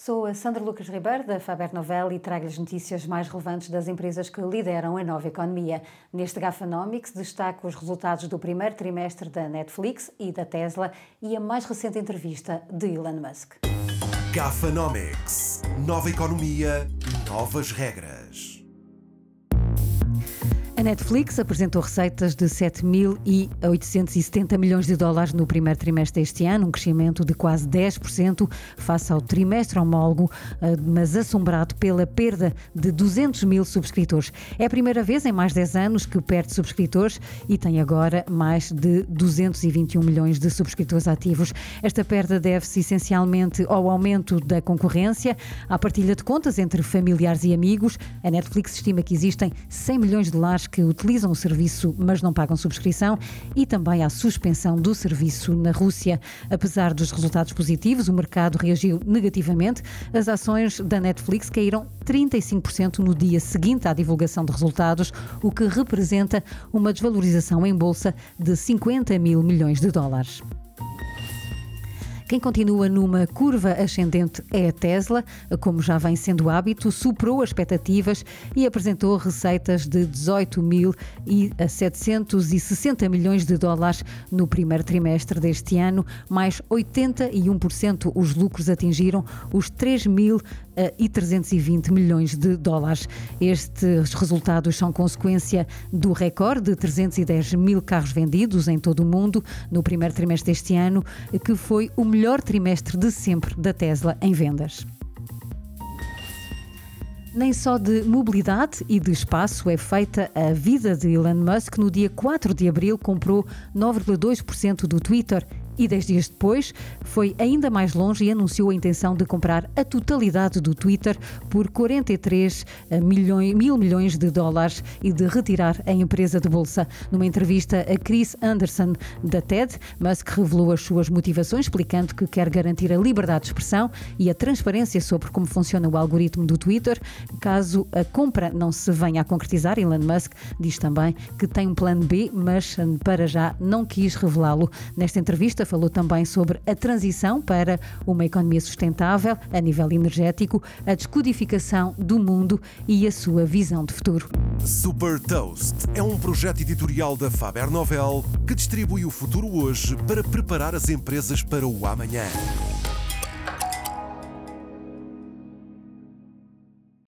Sou a Sandra Lucas Ribeiro, da Faber Novel, e trago-lhes notícias mais relevantes das empresas que lideram a nova economia. Neste Gafanomics destaco os resultados do primeiro trimestre da Netflix e da Tesla e a mais recente entrevista de Elon Musk. Gafanomics. Nova economia, novas regras. A Netflix apresentou receitas de 7.870 milhões de dólares no primeiro trimestre deste ano, um crescimento de quase 10% face ao trimestre homólogo, eh, mas assombrado pela perda de 200 mil subscritores. É a primeira vez em mais 10 anos que perde subscritores e tem agora mais de 221 milhões de subscritores ativos. Esta perda deve-se essencialmente ao aumento da concorrência, à partilha de contas entre familiares e amigos. A Netflix estima que existem 100 milhões de lares que utilizam o serviço, mas não pagam subscrição, e também à suspensão do serviço na Rússia. Apesar dos resultados positivos, o mercado reagiu negativamente. As ações da Netflix caíram 35% no dia seguinte à divulgação de resultados, o que representa uma desvalorização em bolsa de 50 mil milhões de dólares. Quem continua numa curva ascendente é a Tesla, como já vem sendo hábito, superou as expectativas e apresentou receitas de 18 mil e 760 milhões de dólares no primeiro trimestre deste ano, mais 81% os lucros atingiram os 3 mil e 320 milhões de dólares. Estes resultados são consequência do recorde de 310 mil carros vendidos em todo o mundo no primeiro trimestre deste ano, que foi o melhor trimestre de sempre da Tesla em vendas. Nem só de mobilidade e de espaço é feita a vida de Elon Musk. No dia 4 de abril, comprou 9,2% do Twitter e dez dias depois foi ainda mais longe e anunciou a intenção de comprar a totalidade do Twitter por 43 eh, milhões, mil milhões de dólares e de retirar a empresa de bolsa. Numa entrevista a Chris Anderson da TED, Musk revelou as suas motivações, explicando que quer garantir a liberdade de expressão e a transparência sobre como funciona o algoritmo do Twitter. Caso a compra não se venha a concretizar, Elon Musk diz também que tem um plano B, mas para já não quis revelá-lo. Nesta entrevista, falou também sobre a transição para uma economia sustentável a nível energético, a descodificação do mundo e a sua visão de futuro. Super Toast é um projeto editorial da Faber Novel que distribui o futuro hoje para preparar as empresas para o amanhã.